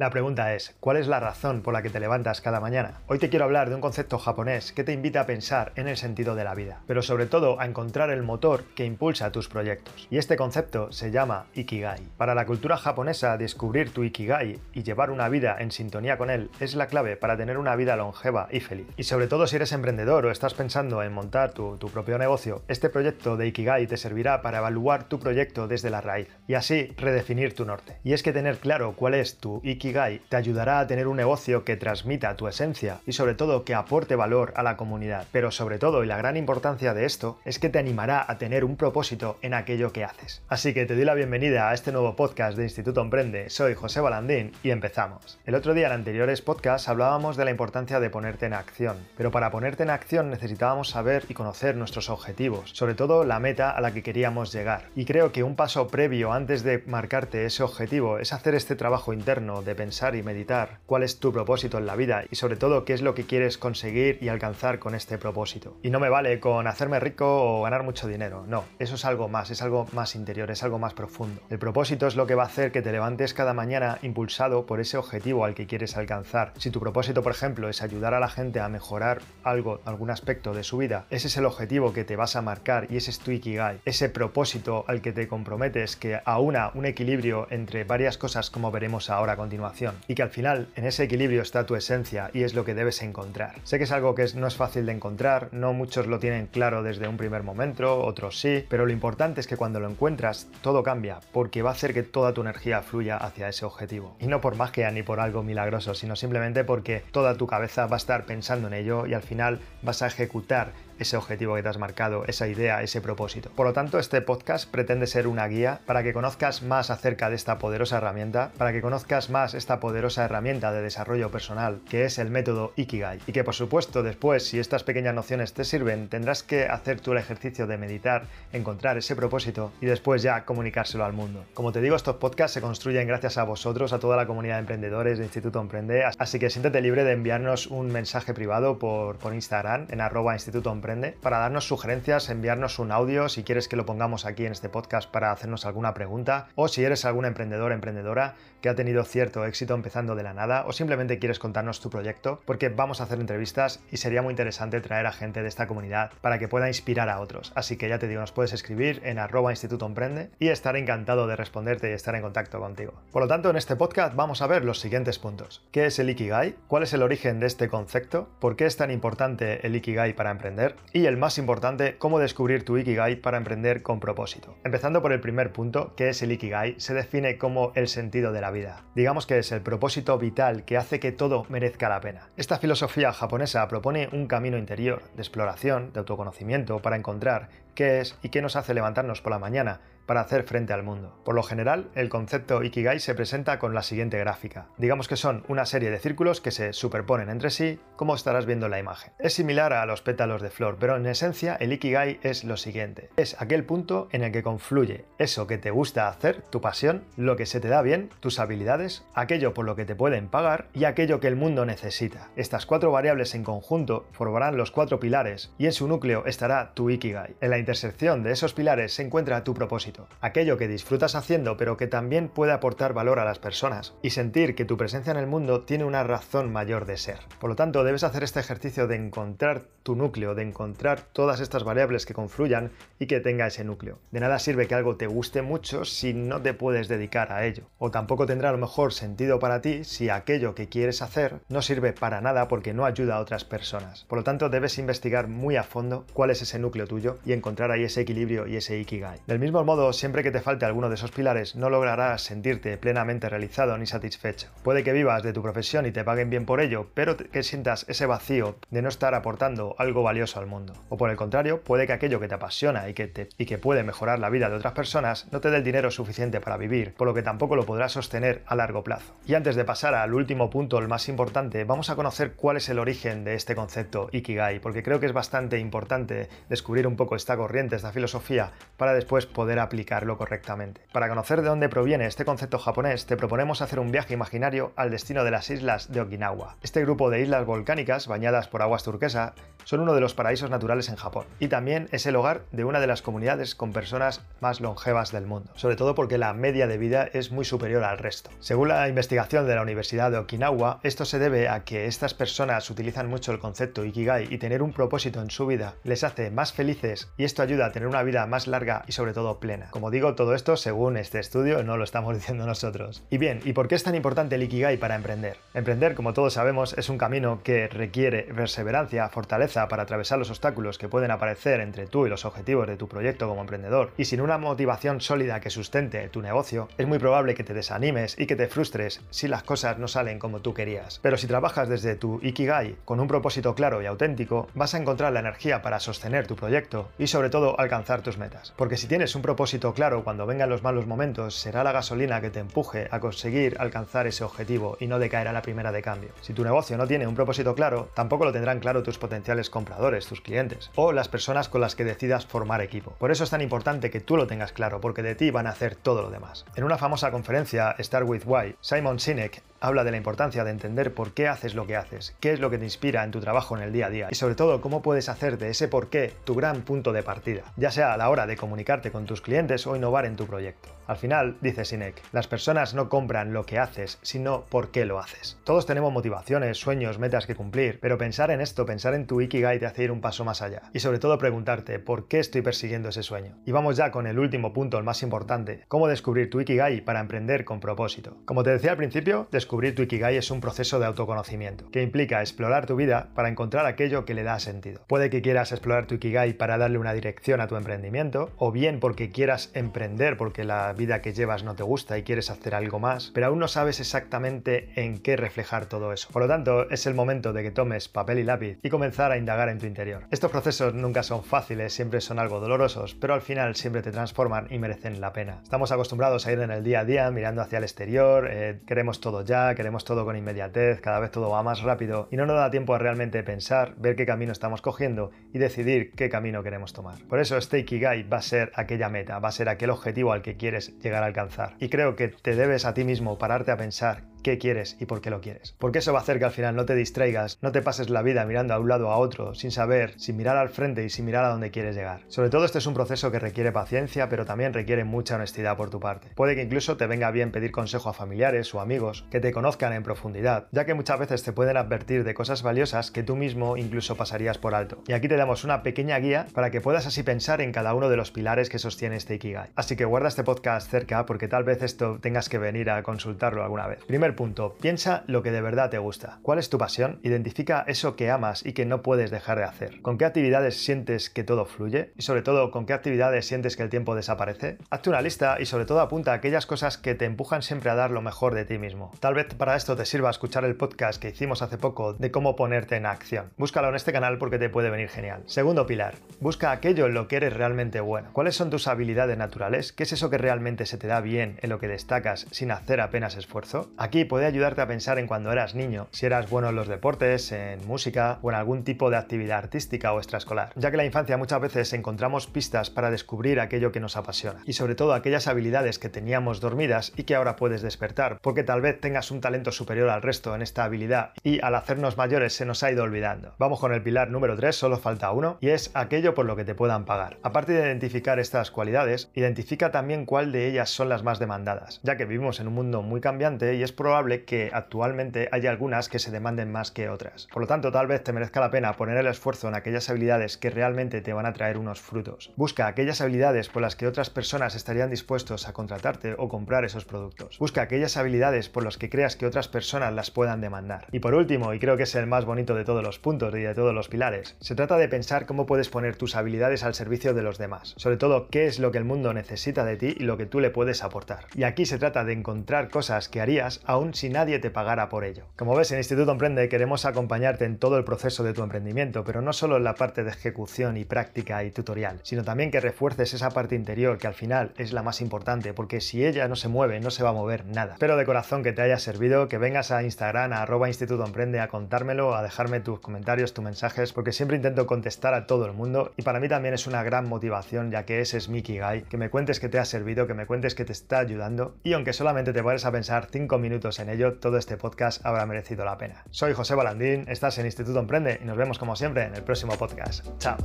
La pregunta es, ¿cuál es la razón por la que te levantas cada mañana? Hoy te quiero hablar de un concepto japonés que te invita a pensar en el sentido de la vida, pero sobre todo a encontrar el motor que impulsa tus proyectos. Y este concepto se llama Ikigai. Para la cultura japonesa, descubrir tu Ikigai y llevar una vida en sintonía con él es la clave para tener una vida longeva y feliz. Y sobre todo si eres emprendedor o estás pensando en montar tu, tu propio negocio, este proyecto de Ikigai te servirá para evaluar tu proyecto desde la raíz y así redefinir tu norte. Y es que tener claro cuál es tu Ikigai te ayudará a tener un negocio que transmita tu esencia y sobre todo que aporte valor a la comunidad. Pero sobre todo, y la gran importancia de esto, es que te animará a tener un propósito en aquello que haces. Así que te doy la bienvenida a este nuevo podcast de Instituto Emprende. Soy José Balandín y empezamos. El otro día en anteriores podcasts hablábamos de la importancia de ponerte en acción, pero para ponerte en acción necesitábamos saber y conocer nuestros objetivos, sobre todo la meta a la que queríamos llegar. Y creo que un paso previo antes de marcarte ese objetivo es hacer este trabajo interno de pensar y meditar cuál es tu propósito en la vida y sobre todo qué es lo que quieres conseguir y alcanzar con este propósito. Y no me vale con hacerme rico o ganar mucho dinero, no, eso es algo más, es algo más interior, es algo más profundo. El propósito es lo que va a hacer que te levantes cada mañana impulsado por ese objetivo al que quieres alcanzar. Si tu propósito, por ejemplo, es ayudar a la gente a mejorar algo, algún aspecto de su vida, ese es el objetivo que te vas a marcar y ese es tu Ikigai, ese propósito al que te comprometes que aúna un equilibrio entre varias cosas como veremos ahora a continuación y que al final en ese equilibrio está tu esencia y es lo que debes encontrar. Sé que es algo que no es fácil de encontrar, no muchos lo tienen claro desde un primer momento, otros sí, pero lo importante es que cuando lo encuentras todo cambia porque va a hacer que toda tu energía fluya hacia ese objetivo. Y no por magia ni por algo milagroso, sino simplemente porque toda tu cabeza va a estar pensando en ello y al final vas a ejecutar ese objetivo que te has marcado, esa idea, ese propósito. Por lo tanto, este podcast pretende ser una guía para que conozcas más acerca de esta poderosa herramienta, para que conozcas más esta poderosa herramienta de desarrollo personal que es el método Ikigai. Y que por supuesto después, si estas pequeñas nociones te sirven, tendrás que hacer tú el ejercicio de meditar, encontrar ese propósito y después ya comunicárselo al mundo. Como te digo, estos podcasts se construyen gracias a vosotros, a toda la comunidad de emprendedores de Instituto Emprende, así que siéntete libre de enviarnos un mensaje privado por, Instagram en arroba Instituto Emprende para darnos sugerencias, enviarnos un audio si quieres que lo pongamos aquí en este podcast para hacernos alguna pregunta o si eres algún emprendedor, emprendedora que ha tenido cierto éxito empezando de la nada o simplemente quieres contarnos tu proyecto porque vamos a hacer entrevistas y sería muy interesante traer a gente de esta comunidad para que pueda inspirar a otros. Así que ya te digo, nos puedes escribir en arroba instituto emprende y estaré encantado de responderte y estar en contacto contigo. Por lo tanto, en este podcast vamos a ver los siguientes puntos. ¿Qué es el Ikigai? ¿Cuál es el origen de este concepto? ¿Por qué es tan importante el Ikigai para emprender? Y el más importante, cómo descubrir tu Ikigai para emprender con propósito. Empezando por el primer punto, que es el Ikigai, se define como el sentido de la vida. Digamos que es el propósito vital que hace que todo merezca la pena. Esta filosofía japonesa propone un camino interior de exploración, de autoconocimiento, para encontrar qué es y qué nos hace levantarnos por la mañana para hacer frente al mundo. Por lo general, el concepto Ikigai se presenta con la siguiente gráfica. Digamos que son una serie de círculos que se superponen entre sí, como estarás viendo en la imagen. Es similar a los pétalos de flor, pero en esencia el Ikigai es lo siguiente. Es aquel punto en el que confluye eso que te gusta hacer, tu pasión, lo que se te da bien, tus habilidades, aquello por lo que te pueden pagar y aquello que el mundo necesita. Estas cuatro variables en conjunto formarán los cuatro pilares y en su núcleo estará tu Ikigai. En la intersección de esos pilares se encuentra tu propósito aquello que disfrutas haciendo pero que también puede aportar valor a las personas y sentir que tu presencia en el mundo tiene una razón mayor de ser. Por lo tanto, debes hacer este ejercicio de encontrar tu núcleo, de encontrar todas estas variables que confluyan y que tenga ese núcleo. De nada sirve que algo te guste mucho si no te puedes dedicar a ello. O tampoco tendrá a lo mejor sentido para ti si aquello que quieres hacer no sirve para nada porque no ayuda a otras personas. Por lo tanto, debes investigar muy a fondo cuál es ese núcleo tuyo y encontrar ahí ese equilibrio y ese ikigai. Del mismo modo, siempre que te falte alguno de esos pilares, no lograrás sentirte plenamente realizado ni satisfecho. Puede que vivas de tu profesión y te paguen bien por ello, pero que sientas ese vacío de no estar aportando algo valioso al mundo. O por el contrario, puede que aquello que te apasiona y que, te, y que puede mejorar la vida de otras personas no te dé el dinero suficiente para vivir, por lo que tampoco lo podrás sostener a largo plazo. Y antes de pasar al último punto, el más importante, vamos a conocer cuál es el origen de este concepto Ikigai, porque creo que es bastante importante descubrir un poco esta, contracorriente esta filosofía para después poder aplicarlo correctamente. Para conocer de dónde proviene este concepto japonés, te proponemos hacer un viaje imaginario al destino de las islas de Okinawa. Este grupo de islas volcánicas bañadas por aguas turquesa son uno de los paraísos naturales en Japón y también es el hogar de una de las comunidades con personas más longevas del mundo, sobre todo porque la media de vida es muy superior al resto. Según la investigación de la Universidad de Okinawa, esto se debe a que estas personas utilizan mucho el concepto Ikigai y tener un propósito en su vida les hace más felices y esto ayuda a tener una vida más larga y sobre todo plena. Como digo, todo esto según este estudio, no lo estamos diciendo nosotros. Y bien, ¿y por qué es tan importante el Ikigai para emprender? Emprender, como todos sabemos, es un camino que requiere perseverancia, fortaleza para atravesar los obstáculos que pueden aparecer entre tú y los objetivos de tu proyecto como emprendedor. Y sin una motivación sólida que sustente tu negocio, es muy probable que te desanimes y que te frustres si las cosas no salen como tú querías. Pero si trabajas desde tu Ikigai con un propósito claro y auténtico, vas a encontrar la energía para sostener tu proyecto y sobre todo alcanzar tus metas. Porque si tienes un propósito claro cuando vengan los malos momentos, será la gasolina que te empuje a conseguir alcanzar ese objetivo y no decaer a la primera de cambio. Si tu negocio no tiene un propósito claro, tampoco lo tendrán claro tus potenciales compradores, tus clientes o las personas con las que decidas formar equipo. Por eso es tan importante que tú lo tengas claro, porque de ti van a hacer todo lo demás. En una famosa conferencia, Start with Why, Simon Sinek habla de la importancia de entender por qué haces lo que haces, qué es lo que te inspira en tu trabajo en el día a día y sobre todo cómo puedes hacer de ese por qué tu gran punto de partida, ya sea a la hora de comunicarte con tus clientes o innovar en tu proyecto. Al final, dice Sinek, las personas no compran lo que haces, sino por qué lo haces. Todos tenemos motivaciones, sueños, metas que cumplir, pero pensar en esto, pensar en tu Ikigai te hace ir un paso más allá. Y sobre todo preguntarte, ¿por qué estoy persiguiendo ese sueño? Y vamos ya con el último punto, el más importante, cómo descubrir tu Ikigai para emprender con propósito. Como te decía al principio, descubrir tu Ikigai es un proceso de autoconocimiento, que implica explorar tu vida para encontrar aquello que le da sentido. Puede que quieras explorar tu Ikigai para darle una dirección a tu emprendimiento, o bien porque quieras emprender porque la vida que llevas no te gusta y quieres hacer algo más, pero aún no sabes exactamente en qué reflejar todo eso. Por lo tanto, es el momento de que tomes papel y lápiz y comenzar a indagar en tu interior. Estos procesos nunca son fáciles, siempre son algo dolorosos, pero al final siempre te transforman y merecen la pena. Estamos acostumbrados a ir en el día a día mirando hacia el exterior, eh, queremos todo ya, queremos todo con inmediatez, cada vez todo va más rápido y no nos da tiempo a realmente pensar, ver qué camino estamos cogiendo y decidir qué camino queremos tomar. Por eso este Ikigai va a ser aquella meta, va a ser aquel objetivo al que quieres llegar a alcanzar. Y creo que te debes a ti mismo pararte a pensar qué quieres y por qué lo quieres. Porque eso va a hacer que al final no te distraigas, no te pases la vida mirando a un lado a otro, sin saber, sin mirar al frente y sin mirar a dónde quieres llegar. Sobre todo este es un proceso que requiere paciencia, pero también requiere mucha honestidad por tu parte. Puede que incluso te venga bien pedir consejo a familiares o amigos que te conozcan en profundidad, ya que muchas veces te pueden advertir de cosas valiosas que tú mismo incluso pasarías por alto. Y aquí te damos una pequeña guía para que puedas así pensar en cada uno de los pilares que sostiene este Ikigai. Así que guarda este podcast cerca porque tal vez esto tengas que venir a consultarlo alguna vez. Punto, piensa lo que de verdad te gusta. ¿Cuál es tu pasión? Identifica eso que amas y que no puedes dejar de hacer. ¿Con qué actividades sientes que todo fluye? Y sobre todo, ¿con qué actividades sientes que el tiempo desaparece? Hazte una lista y sobre todo apunta aquellas cosas que te empujan siempre a dar lo mejor de ti mismo. Tal vez para esto te sirva escuchar el podcast que hicimos hace poco de cómo ponerte en acción. Búscalo en este canal porque te puede venir genial. Segundo pilar, busca aquello en lo que eres realmente bueno. ¿Cuáles son tus habilidades naturales? ¿Qué es eso que realmente se te da bien, en lo que destacas sin hacer apenas esfuerzo? Aquí puede ayudarte a pensar en cuando eras niño, si eras bueno en los deportes, en música o en algún tipo de actividad artística o extraescolar, ya que en la infancia muchas veces encontramos pistas para descubrir aquello que nos apasiona y sobre todo aquellas habilidades que teníamos dormidas y que ahora puedes despertar, porque tal vez tengas un talento superior al resto en esta habilidad y al hacernos mayores se nos ha ido olvidando. Vamos con el pilar número 3, solo falta uno, y es aquello por lo que te puedan pagar. Aparte de identificar estas cualidades, identifica también cuál de ellas son las más demandadas, ya que vivimos en un mundo muy cambiante y es probable que actualmente haya algunas que se demanden más que otras. Por lo tanto, tal vez te merezca la pena poner el esfuerzo en aquellas habilidades que realmente te van a traer unos frutos. Busca aquellas habilidades por las que otras personas estarían dispuestos a contratarte o comprar esos productos. Busca aquellas habilidades por las que creas que otras personas las puedan demandar. Y por último, y creo que es el más bonito de todos los puntos y de todos los pilares, se trata de pensar cómo puedes poner tus habilidades al servicio de los demás. Sobre todo, qué es lo que el mundo necesita de ti y lo que tú le puedes aportar. Y aquí se trata de encontrar cosas que harías aún si nadie te pagara por ello. Como ves, en Instituto Emprende queremos acompañarte en todo el proceso de tu emprendimiento, pero no solo en la parte de ejecución y práctica y tutorial, sino también que refuerces esa parte interior que al final es la más importante, porque si ella no se mueve, no se va a mover nada. Espero de corazón que te haya servido, que vengas a Instagram, a arroba Instituto Emprende, a contármelo, a dejarme tus comentarios, tus mensajes, porque siempre intento contestar a todo el mundo y para mí también es una gran motivación, ya que ese es Mickey Guy, que me cuentes que te ha servido, que me cuentes que te está ayudando y aunque solamente te vayas a pensar 5 minutos en ello, todo este podcast habrá merecido la pena. Soy José Balandín, estás en Instituto Emprende y nos vemos como siempre en el próximo podcast. Chao.